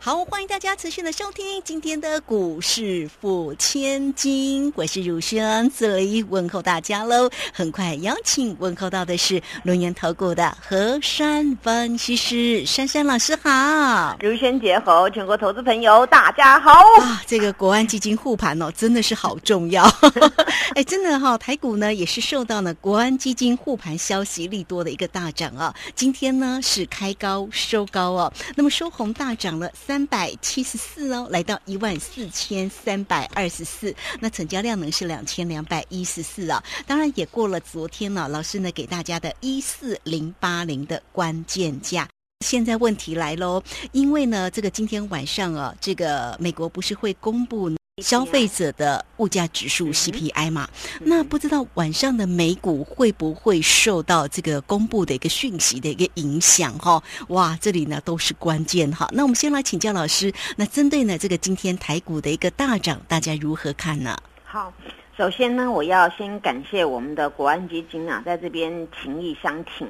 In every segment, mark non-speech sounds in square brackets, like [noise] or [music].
好，欢迎大家持续的收听今天的股市付千金，我是如轩，这里问候大家喽。很快邀请问候到的是龙岩投顾的何山分析师珊珊老师好，如轩姐好，全国投资朋友大家好。啊，这个国安基金护盘哦，真的是好重要。[laughs] 哎，真的哈、台股呢也是受到了国安基金护盘消息利多的一个大涨啊。今天呢是开高收高哦，那么收红大涨了三百七十四哦，来到一万四千三百二十四。那成交量呢是两千两百一十四啊，当然也过了昨天呢，老师呢给大家的一四零八零的关键价。现在问题来喽，因为呢，这个今天晚上啊，这个美国不是会公布消费者的物价指数 CPI 嘛？那不知道晚上的美股会不会受到这个公布的一个讯息的一个影响哈？哇，这里呢都是关键哈。那我们先来请教老师，那针对呢这个今天台股的一个大涨，大家如何看呢？好，首先呢，我要先感谢我们的国安基金啊，在这边情义相挺，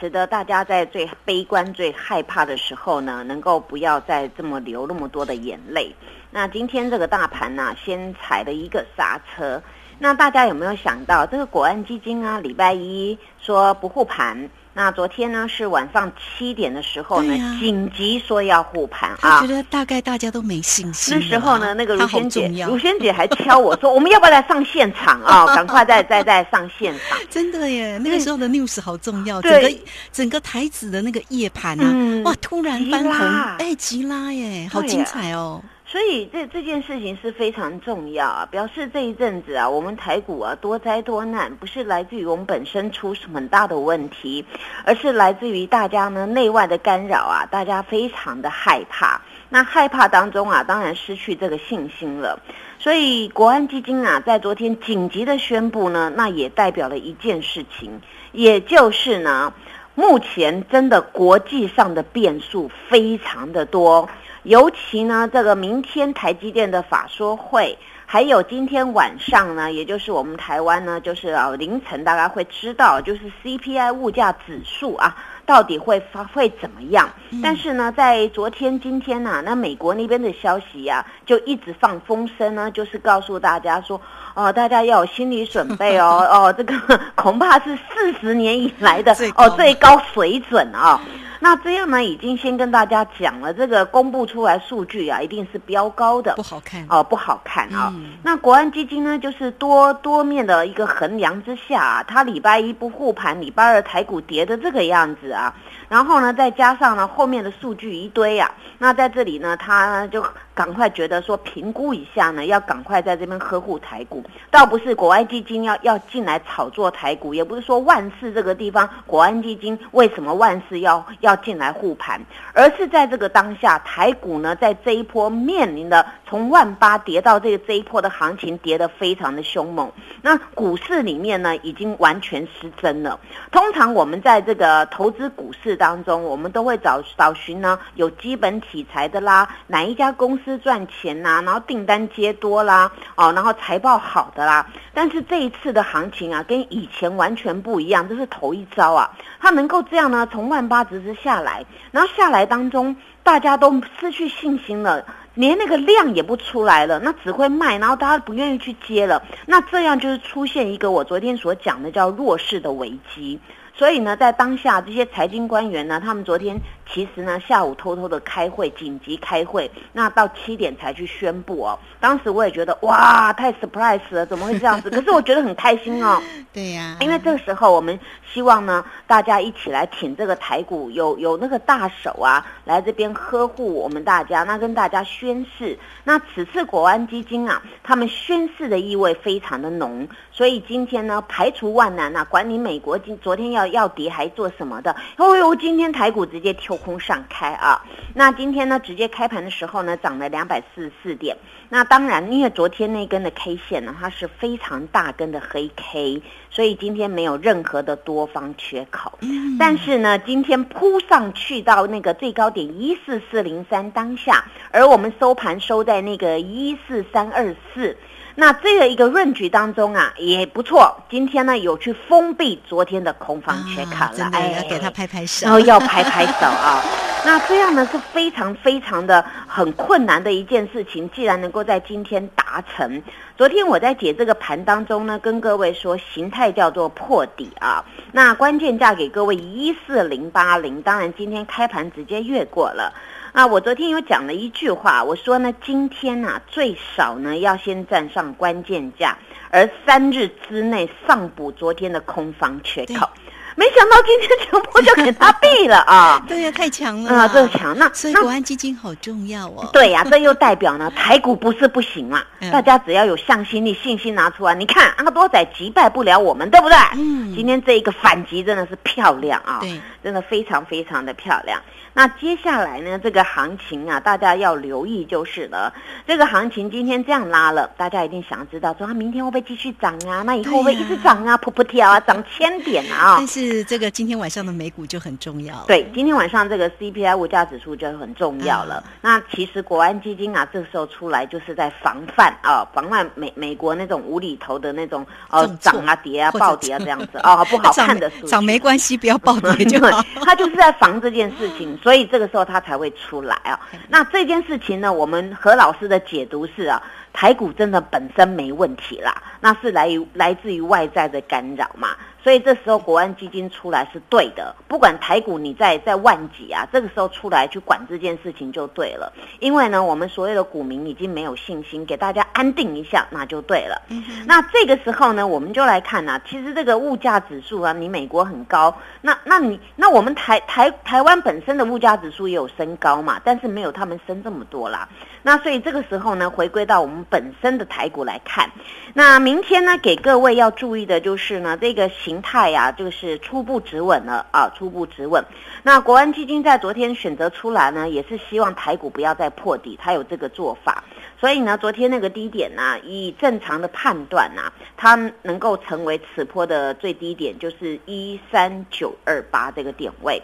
使得大家在最悲观、最害怕的时候呢，能够不要再这么流那么多的眼泪。那今天这个大盘呢、先踩了一个刹车。那大家有没有想到，这个国安基金啊，礼拜一说不护盘，那昨天呢是晚上七点的时候呢紧急说要护盘啊我觉。得大概大家都没信心那。时候呢，那个如萱姐如萱姐还敲我说，[laughs] 我们要不要来上现场啊？赶快再再再上现场。真的耶，那个时候的 news 好重要，对整个整个台子的那个夜盘啊，嗯哇，突然翻红哎，急拉耶，好精彩哦。所以这这件事情是非常重要啊，表示这一阵子啊，我们台股啊多灾多难，不是来自于我们本身出很大的问题，而是来自于大家呢内外的干扰啊，大家非常的害怕。那害怕当中啊，当然失去这个信心了。所以国安基金啊，在昨天紧急的宣布呢，那也代表了一件事情，也就是呢，目前真的国际上的变数非常的多。尤其呢，这个明天台积电的法说会，还有今天晚上呢，也就是我们台湾呢，就是啊凌晨大概会知道，就是 CPI 物价指数啊，到底会发会怎么样？但是呢，在昨天、今天呢、那美国那边的消息呀、就一直放风声呢，就是告诉大家说，哦、大家要有心理准备哦，[laughs] 哦，这个恐怕是四十年以来的哦最高水准啊、那这样呢，已经先跟大家讲了，这个公布出来数据啊，一定是飙高的。不好看。哦，不好看啊、嗯。那国安基金呢，就是多多面的一个衡量之下、啊，它礼拜一不护盘，礼拜二台股跌的这个样子啊，然后呢，再加上呢后面的数据一堆啊，那在这里呢，它就赶快觉得说评估一下呢，要赶快在这边呵护台股，倒不是国安基金要要进来炒作台股，也不是说万事这个地方国安基金为什么万事要要进来护盘，而是在这个当下，台股呢在这一波面临的从万八跌到这个这一波的行情跌得非常的凶猛，那股市里面呢已经完全失真了。通常我们在这个投资股市当中，我们都会找找寻呢有基本题材的啦，哪一家公司赚钱呐、然后订单接多啦，哦，然后财报好的啦。但是这一次的行情啊，跟以前完全不一样，这是头一招啊，它能够这样呢，从万八直直下来，然后下来当中大家都失去信心了。连那个量也不出来了，那只会卖，然后大家不愿意去接了，那这样就是出现一个我昨天所讲的叫弱势的危机。所以呢，在当下这些财经官员呢，他们昨天其实呢下午偷偷的开会，紧急开会，那到七点才去宣布哦。当时我也觉得哇，太 surprise 了，怎么会这样子？[laughs] 可是我觉得很开心哦。对呀、因为这个时候，我们希望呢，大家一起来挺这个台股，有有那个大手啊，来这边呵护我们大家，那跟大家宣誓。那此次国安基金啊，他们宣誓的意味非常的浓，所以今天呢，排除万难啊，管你美国今昨天要要跌还做什么的，哦呦，今天台股直接跳空上开啊。那今天呢，直接开盘的时候呢，涨了两百四十四点。那当然，因为昨天那根的 K 线呢，它是非常大根的黑 K，所以今天没有任何的多方缺口。但是呢，今天扑上去到那个最高点一四四零三当下，而我们收盘收在那个一四三二四。那这个一个润局当中啊，也不错。今天呢，有去封闭昨天的空方缺口了，哎，要给他拍拍手，然后要拍拍手啊。[laughs] 那这样呢是非常非常的很困难的一件事情，既然能够在今天达成。昨天我在解这个盘当中呢，跟各位说形态叫做破底啊。那关键价给各位一四零八零，当然今天开盘直接越过了。啊，我昨天有讲了一句话，我说呢，今天呢最少呢要先站上关键价，而三日之内上补昨天的空方缺口。没想到今天全部就给他毙了啊！[laughs] 对呀，太强了啊！这强，那所以国安基金好重要哦。对呀，这又代表呢，台股不是不行嘛。大家只要有向心力、信心拿出来，你看阿多仔击败不了我们，对不对？嗯。今天这一个反击真的是漂亮啊！对，真的非常非常的漂亮。那接下来呢，这个行情啊，大家要留意就是了。这个行情今天这样拉了，大家一定想知道说，它明天会不会继续涨啊？那以后会不会一直涨啊？噗噗跳啊，涨千点啊！但是这个今天晚上的美股就很重要。对，今天晚上这个 CPI 物价指数就很重要了。那其实国安基金啊，这时候出来就是在防范啊，防范美美国那种无厘头的那种哦涨啊跌啊暴跌啊这样子哦不好 [laughs] 看的涨没关系，不要暴跌 [laughs] 就好。他就是在防这件事情。所以这个时候他才会出来啊。那这件事情呢，我们何老师的解读是啊，台股真的本身没问题啦，那是来于来自于外在的干扰嘛。所以这时候国安基金出来是对的，不管台股你在在万几啊，这个时候出来去管这件事情就对了。因为呢，我们所有的股民已经没有信心，给大家安定一下，那就对了。那这个时候呢，我们就来看啊，其实这个物价指数啊，你美国很高，那那你那我们台台台湾本身的物价指数也有升高嘛，但是没有他们升这么多啦。那所以这个时候呢，回归到我们本身的台股来看，那明天呢，给各位要注意的就是呢，这个形态呀，就是初步止稳了啊，初步止稳。那国安基金在昨天选择出来呢，也是希望台股不要再破底，它有这个做法。所以呢，昨天那个低点呢，以正常的判断呢，它能够成为此波的最低点，就是一三九二八这个点位。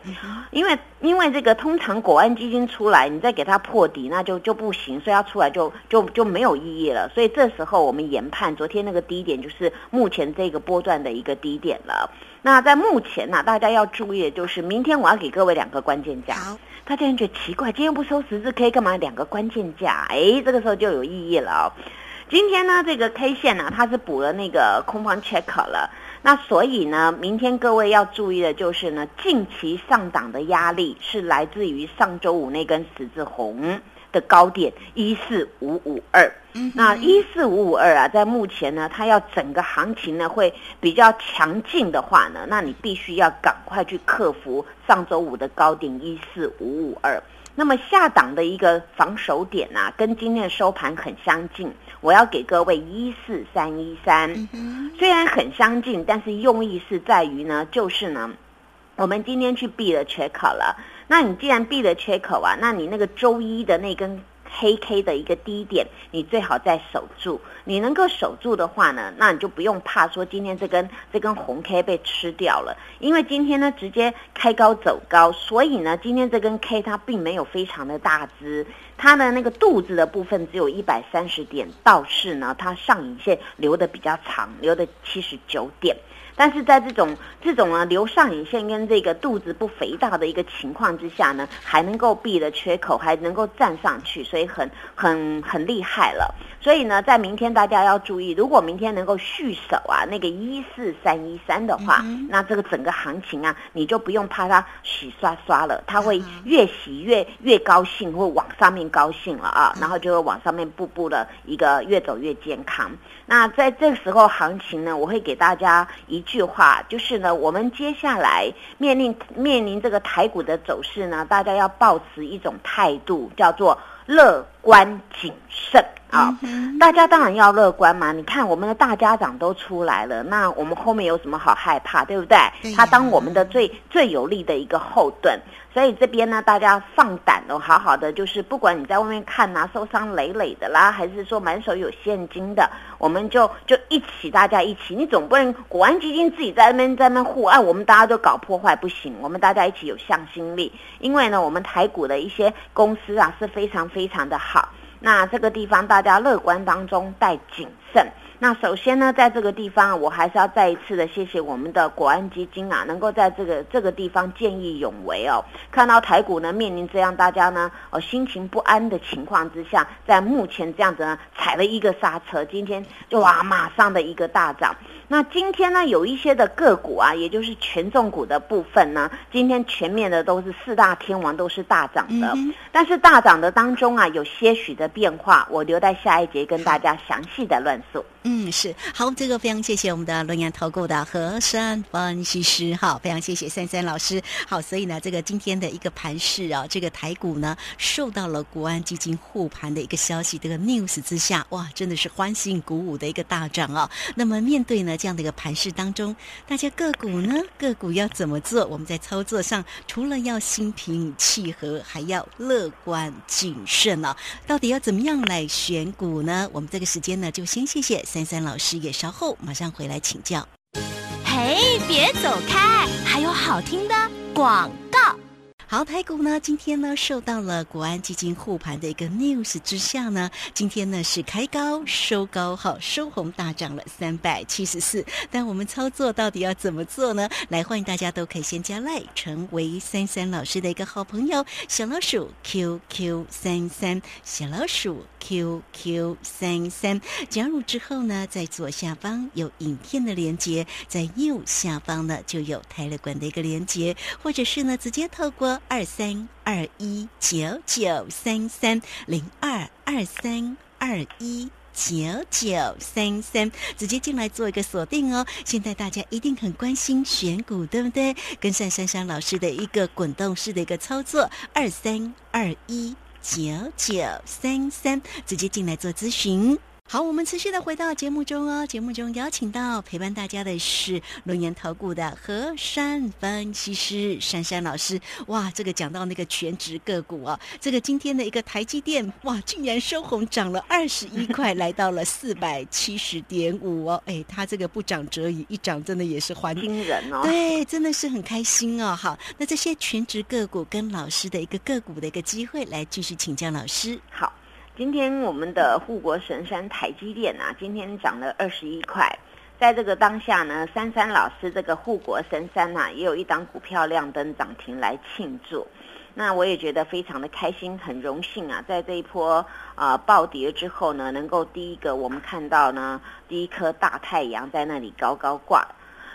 因为因为这个通常国安基金出来，你再给它破底，那就就不行，所以它出来就就就没有意义了。所以这时候我们研判，昨天那个低点就是目前这个波段的一个低点了。那在目前呢，大家要注意的就是，明天我要给各位两个关键价。大家觉得奇怪，今天不收十字 K 干嘛？两个关键价，哎，这个时候就有意义了哦。今天呢，这个 K 线呢，它是补了那个空方 check 了，那所以呢，明天各位要注意的就是呢，近期上档的压力是来自于上周五那根十字红。的高点一四五五二，那一四五五二啊，在目前呢，它要整个行情呢会比较强劲的话呢，那你必须要赶快去克服上周五的高点一四五五二。那么下档的一个防守点啊，跟今天的收盘很相近，我要给各位一四三一三。虽然很相近，但是用意是在于呢，就是呢，我们今天去避了缺口了。那你既然闭了缺口啊，那你那个周一的那根黑 K 的一个低点，你最好再守住。你能够守住的话呢，那你就不用怕说今天这根这根红 K 被吃掉了，因为今天呢直接开高走高，所以呢今天这根 K 它并没有非常的大只，它的那个肚子的部分只有一百三十点，倒是呢它上影线留的比较长，留的七十九点。但是在这种这种呢留上影线跟这个肚子不肥大的一个情况之下呢，还能够闭的缺口，还能够站上去，所以很很很厉害了。所以呢，在明天大家要注意，如果明天能够续守啊，那个一四三一三的话，那这个整个行情啊，你就不用怕它洗刷刷了，它会越洗越越高兴，会往上面高兴了啊，然后就会往上面步步的一个越走越健康。那在这个时候行情呢，我会给大家一句话，就是呢，我们接下来面临面临这个台股的走势呢，大家要保持一种态度，叫做。乐观谨慎啊。嗯大家当然要乐观嘛！你看我们的大家长都出来了，那我们后面有什么好害怕，对不对？他当我们的最最有力的一个后盾。所以这边呢，大家放胆哦，好好的，就是不管你在外面看呐、受伤累累的啦，还是说满手有现金的，我们就就一起，大家一起。你总不能国安基金自己在那边在那边护岸，我们大家都搞破坏不行。我们大家一起有向心力，因为呢，我们台股的一些公司啊是非常非常的好。那这个地方大家乐观当中带谨慎。那首先呢，在这个地方，我还是要再一次的谢谢我们的国安基金啊，能够在这个这个地方见义勇为哦。看到台股呢面临这样大家呢哦心情不安的情况之下，在目前这样子呢踩了一个刹车，今天就哇马上的一个大涨。那今天呢有一些的个股啊，也就是权重股的部分呢，今天全面的都是四大天王都是大涨的。嗯但是大涨的当中啊，有些许的变化，我留在下一节跟大家详细的论述。嗯，是好，这个非常谢谢我们的龙岩投顾的和山分析师，哈，非常谢谢珊珊老师，好，所以呢，这个今天的一个盘势啊，这个台股呢受到了国安基金护盘的一个消息，这个 news 之下，哇，真的是欢欣鼓舞的一个大涨啊。那么面对呢这样的一个盘势当中，大家个股呢个股要怎么做？我们在操作上除了要心平气和，还要乐观谨慎啊。到底要怎么样来选股呢？我们这个时间呢，就先谢谢珊珊老师，也稍后马上回来请教。嘿，别走开，还有好听的广告。好，台股呢，今天呢受到了国安基金护盘的一个 news 之下呢，今天呢是开高收高，好收红大涨了三百七十四。但我们操作到底要怎么做呢？来，欢迎大家都可以先加赖，成为三三老师的一个好朋友，小老鼠 QQ 三三，小老鼠 QQ 三三。加入之后呢，在左下方有影片的连接，在右下方呢就有泰勒管的一个连接，或者是呢直接透过二三二一九九三三零二二三二一。九九三三，直接进来做一个锁定哦。现在大家一定很关心选股，对不对？跟上珊珊老师的一个滚动式的一个操作，二三二一九九三三，直接进来做咨询。好，我们持续的回到节目中哦。节目中邀请到陪伴大家的是龙岩投顾的何山分析师珊珊老师。哇，这个讲到那个全职个股哦，这个今天的一个台积电，哇，竟然收红涨了二十一块，来到了四百七十点五哦。哎，它这个不涨则已，一涨真的也是欢惊人哦！对，真的是很开心哦。好，那这些全职个股跟老师的一个个股的一个机会，来继续请教老师。好，今天我们的护国神山台积电啊，今天涨了二十一块。在这个当下呢，珊珊老师这个护国神山呐、也有一档股票亮灯涨停来庆祝。那我也觉得非常的开心，很荣幸啊，在这一波啊、呃暴跌之后呢，能够第一个我们看到呢，第一颗大太阳在那里高高挂。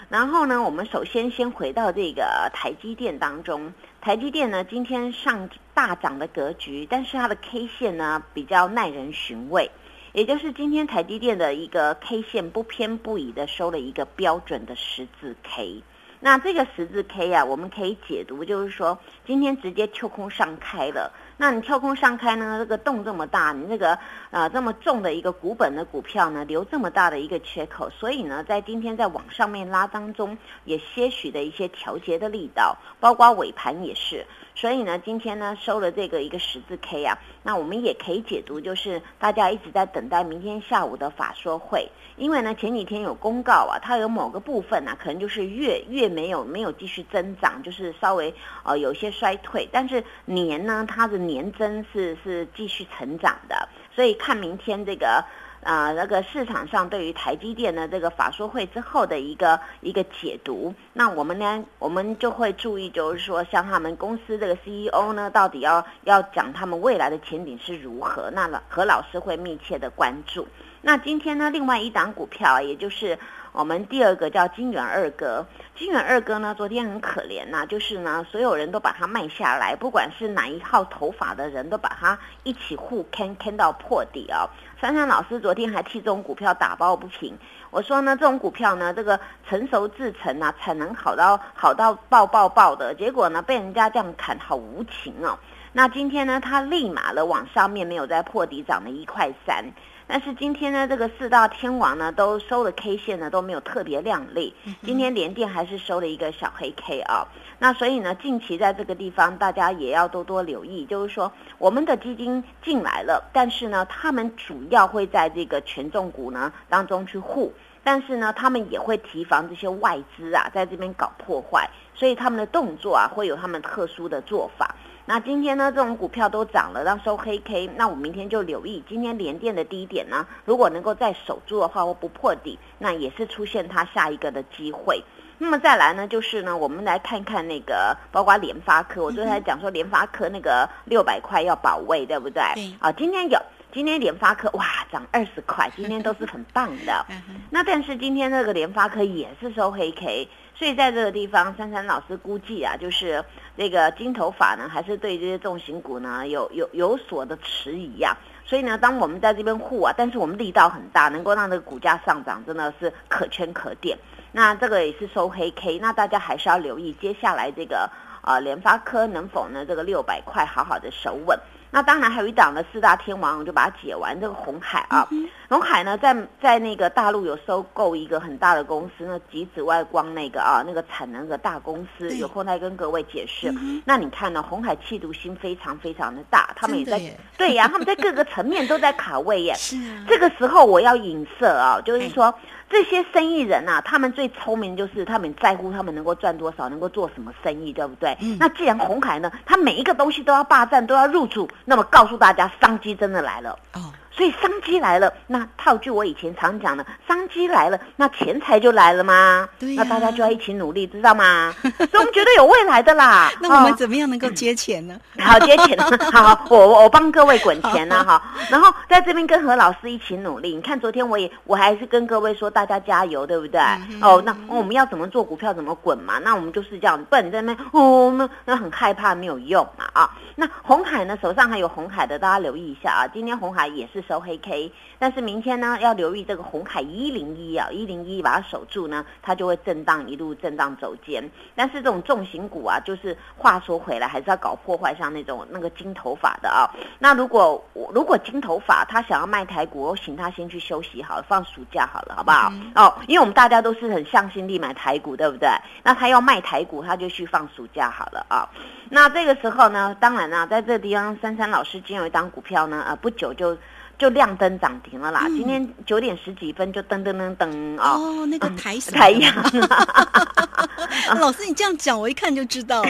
然后呢，我们首先先回到这个台积电当中，台积电呢今天上大涨的格局，但是它的 K 线呢比较耐人寻味，也就是今天台积电的一个 K 线不偏不倚的收了一个标准的十字 K。那这个十字 K 啊，我们可以解读就是说，今天直接跳空上开了。那你跳空上开呢，这个洞这么大，你这个啊、这么重的一个股本的股票呢，留这么大的一个缺口，所以呢，在今天在往上面拉当中，也些许的一些调节的力道，包括尾盘也是。所以呢，今天呢收了这个一个十字 K 啊，那我们也可以解读就是大家一直在等待明天下午的法说会，因为呢前几天有公告啊，它有某个部分啊，可能就是月月没有没有继续增长，就是稍微呃有些衰退，但是年呢它的年增是是继续成长的，所以看明天这个。啊、那个市场上对于台积电的这个法说会之后的一个一个解读，那我们呢，我们就会注意，就是说，像他们公司这个 CEO 呢，到底要要讲他们未来的前景是如何，那老何老师会密切的关注。那今天呢，另外一档股票，也就是我们第二个叫金元二哥，金元二哥呢，昨天很可怜呐、就是呢，所有人都把它卖下来，不管是哪一号头发的人都把它一起互坑坑到破底哦。珊珊老师昨天还替这种股票打抱不平，我说呢，这种股票呢，这个成熟制成啊，产能好到好到爆爆爆的，结果呢，被人家这样砍，好无情哦。那今天呢，它立马的往上面没有再破底，涨了一块三。但是今天呢，这个四大天王呢都收的 K 线呢都没有特别亮丽。今天联电还是收了一个小黑 K 啊。那所以呢，近期在这个地方大家也要多多留意，就是说我们的基金进来了，但是呢，他们主要会在这个权重股呢当中去护，但是呢，他们也会提防这些外资啊在这边搞破坏，所以他们的动作啊会有他们特殊的做法。那今天呢，这种股票都涨了，让收黑 K。那我明天就留意今天连电的低点呢，如果能够再守住的话，或不破底，那也是出现它下一个的机会。那么再来呢，就是呢，我们来看看那个，包括联发科，我昨天讲说联发科那个六百块要保卫，对不对？对。啊，今天有，今天联发科哇涨二十块，今天都是很棒的。[laughs] 那但是今天那个联发科也是收黑 K。所以在这个地方，珊珊老师估计啊，就是这个金头发呢，还是对这些重型股呢有有有所的迟疑呀。所以呢，当我们在这边护啊，但是我们力道很大，能够让这个股价上涨，真的是可圈可点。那这个也是收黑 K，那大家还是要留意接下来这个啊联发科能否呢这个六百块好好的守稳。那当然还有一档的四大天王，我就把它解完。这个红海啊，红海呢，在在那个大陆有收购一个很大的公司，那极紫外光那个啊，那个产能的大公司，有空再跟各位解释。那你看呢，红海气度心非常非常的大，他们也在对呀，他们在各个层面都在卡位耶。是啊，这个时候我要引射啊，就是说。这些生意人呐，他们最聪明就是他们在乎他们能够赚多少，能够做什么生意，对不对？那既然红海呢，他每一个东西都要霸占，都要入主，那么告诉大家，商机真的来了。哦。所以商机来了，那套句我以前常讲的，商机来了，那钱财就来了吗？对，那大家就要一起努力，知道吗？所以我们觉得有未来的啦。那我们怎么样能够接钱呢？好接钱，[laughs] 好，我我帮各位滚钱呢，哈。然后在这边跟何老师一起努力。你看昨天我也我还是跟各位说，大家加油，对不对？哦，那我们要怎么做股票怎么滚嘛？那我们就是这样，不然你在那边哦，那那很害怕没有用嘛啊。那红海呢？手上还有红海的，大家留意一下啊。今天红海也是收黑 K，但是明天呢要留意这个红海一零一啊，一零一把它守住呢，它就会震荡一路震荡走尖。但是这种重型股啊，就是话说回来还是要搞破坏，像那种那个金头发的啊。那如果如果金头发他想要卖台股，我请他先去休息好了，放暑假好了，好不好？哦，因为我们大家都是很向心力买台股，对不对？那他要卖台股，他就去放暑假好了啊。那这个时候呢，当然啦，在这个地方，珊珊老师今天有一档股票呢，呃，不久就就亮灯涨停了啦。今天九点十几分就噔噔噔噔啊！哦，那个台台阳。[laughs] 老师，你这样讲，我一看就知道了。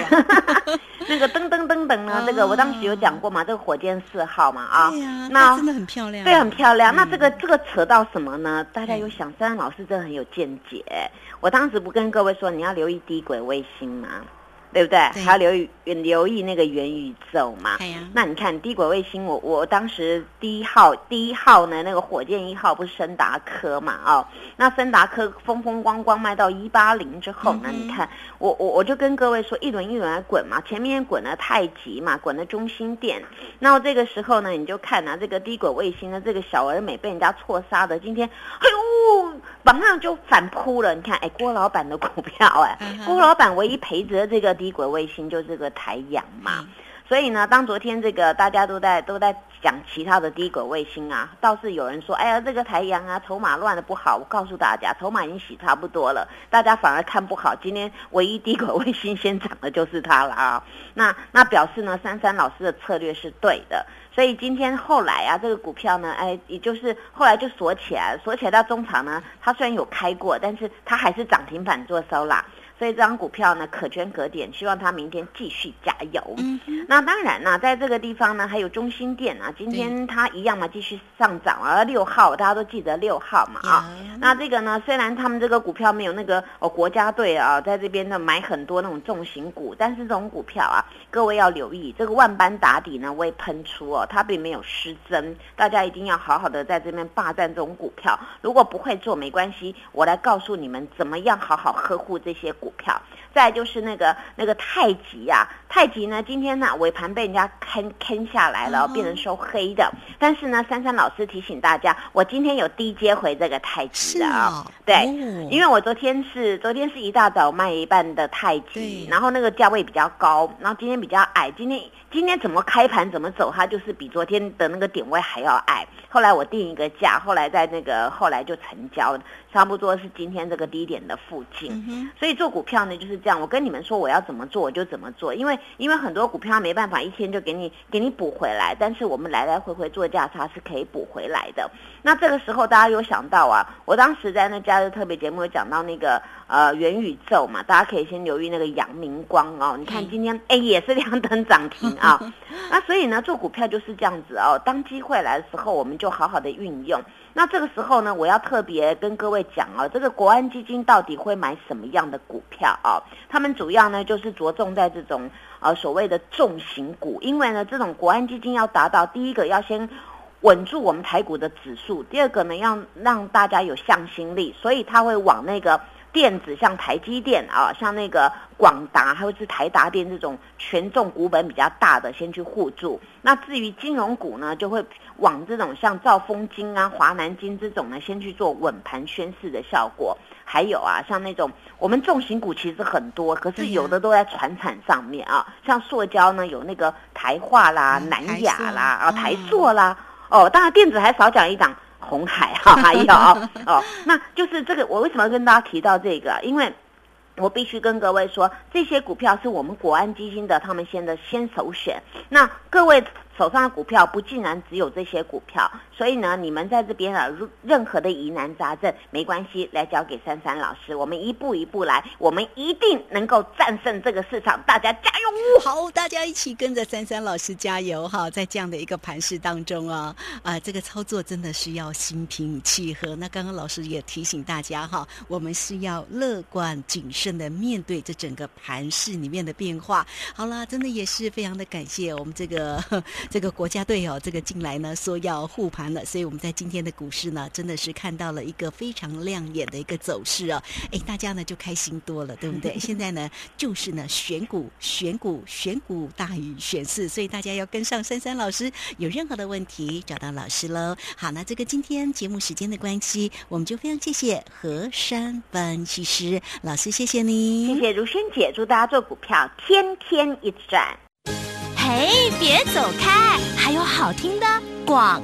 [laughs] 那个噔噔噔噔呢，这个我当时有讲过嘛，这个火箭四号嘛啊。对呀，那真的很漂亮。对，很漂亮。那这个这个扯到什么呢？大家有想，珊珊老师真的很有见解。我当时不跟各位说，你要留意低轨卫星吗？对不对？还要留意留意那个元宇宙嘛？那你看低轨卫星，我我当时第一号第一号呢，那个火箭一号不是森达科嘛？哦，那森达科风风光光卖到一八零之后，那你看我我我就跟各位说，一轮一轮来滚嘛，前面滚了太极嘛，滚了中心店，那这个时候呢，你就看啊，这个低轨卫星的这个小而美被人家错杀的，今天哎呦，马上就反扑了。你看，哎，郭老板的股票，哎，郭老板唯一赔着这个。低轨卫星就这个台阳嘛，所以呢，当昨天这个大家都在都在讲其他的低轨卫星啊，倒是有人说，哎呀，这个台阳啊，筹码乱的不好。我告诉大家，筹码已经洗差不多了，大家反而看不好。今天唯一低轨卫星先涨的就是它了啊。[laughs] 那那表示呢，珊珊老师的策略是对的。所以今天后来啊，这个股票呢，哎，也就是后来就锁起来，锁起来到中场呢，它虽然有开过，但是它还是涨停板做收啦。所以这张股票呢，可圈可点，希望它明天继续加油。嗯，那当然呢，在这个地方呢，还有中心店啊，今天它一样嘛，继续上涨啊。六号大家都记得六号嘛啊。那这个呢，虽然他们这个股票没有那个哦国家队啊，在这边呢买很多那种重型股，但是这种股票啊，各位要留意，这个万般打底呢未喷出哦，它并没有失真，大家一定要好好的在这边霸占这种股票。如果不会做没关系，我来告诉你们怎么样好好呵护这些。股票。再就是那个那个太极呀，太极呢，今天呢尾盘被人家坑坑下来了，变成收黑的。但是呢，珊珊老师提醒大家，我今天有低接回这个太极的啊，对，因为我昨天是昨天是一大早卖一半的太极，然后那个价位比较高，然后今天比较矮，今天今天怎么开盘怎么走，它就是比昨天的那个点位还要矮。后来我定一个价，后来在那个后来就成交，差不多是今天这个低点的附近。所以做股票呢就是这样，我跟你们说我要怎么做我就怎么做，因为因为很多股票没办法一天就给你给你补回来，但是我们来来回回做价差是可以补回来的。那这个时候大家有想到啊，我当时在那假日特别节目有讲到那个呃元宇宙嘛，大家可以先留意那个阳明光哦，你看今天哎也是亮灯涨停啊。啊那所以呢做股票就是这样子哦，当机会来的时候我们。就好好的运用。那这个时候呢，我要特别跟各位讲哦，这个国安基金到底会买什么样的股票啊？他们主要呢就是着重在这种呃所谓的重型股，因为呢这种国安基金要达到第一个要先稳住我们台股的指数，第二个呢要让大家有向心力，所以他会往那个。电子像台积电啊，像那个广达，还有是台达电这种权重股本比较大的，先去互助。那至于金融股呢，就会往这种像兆丰金啊、华南金这种呢，先去做稳盘宣示的效果。还有啊，像那种我们重型股其实很多，可是有的都在船产上面啊，像塑胶呢，有那个台化啦、南亚啦、啊台塑啦，哦，当然电子还少讲一档。红海哈还有 [laughs] 哦，那就是这个。我为什么跟大家提到这个？因为我必须跟各位说，这些股票是我们国安基金的，他们先的先首选。那各位。手上的股票不竟然只有这些股票，所以呢，你们在这边啊，任何的疑难杂症没关系，来交给珊珊老师，我们一步一步来，我们一定能够战胜这个市场，大家加油！好，大家一起跟着珊珊老师加油哈，在这样的一个盘势当中啊，啊，这个操作真的是要心平气和。那刚刚老师也提醒大家哈，我们是要乐观谨慎的面对这整个盘势里面的变化。好啦，真的也是非常的感谢我们这个。这个国家队哦，这个进来呢说要护盘了，所以我们在今天的股市呢，真的是看到了一个非常亮眼的一个走势哦。哎，大家呢就开心多了，对不对？[laughs] 现在呢就是呢选股、选股、选股大于选市，所以大家要跟上珊珊老师，有任何的问题找到老师喽。好，那这个今天节目时间的关系，我们就非常谢谢何山分析师老师，谢谢你，谢谢如萱姐，祝大家做股票天天一赚。嘿，别走开！还有好听的广。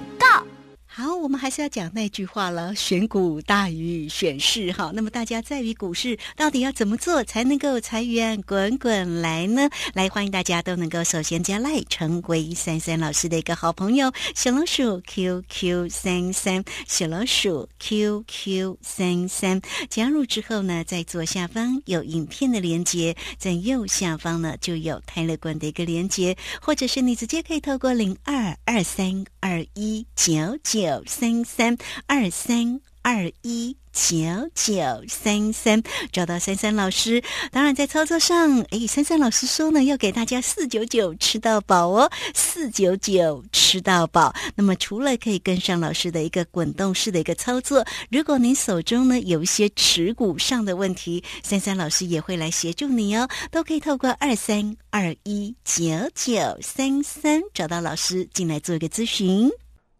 好，我们还是要讲那句话了，选股大于选市哈。那么大家在于股市到底要怎么做才能够财源滚滚来呢？来，欢迎大家都能够首先加赖成为三三老师的一个好朋友，小老鼠 QQ 三三，小老鼠 QQ 三三。加入之后呢，在左下方有影片的连接，在右下方呢就有泰勒管的一个连接，或者是你直接可以透过零二二三二一九九。九三三二三二一九九三三，找到三三老师。当然，在操作上，哎，三三老师说呢，要给大家四九九吃到饱哦，四九九吃到饱。那么，除了可以跟上老师的一个滚动式的一个操作，如果您手中呢有一些持股上的问题，三三老师也会来协助你哦，都可以透过二三二一九九三三找到老师进来做一个咨询。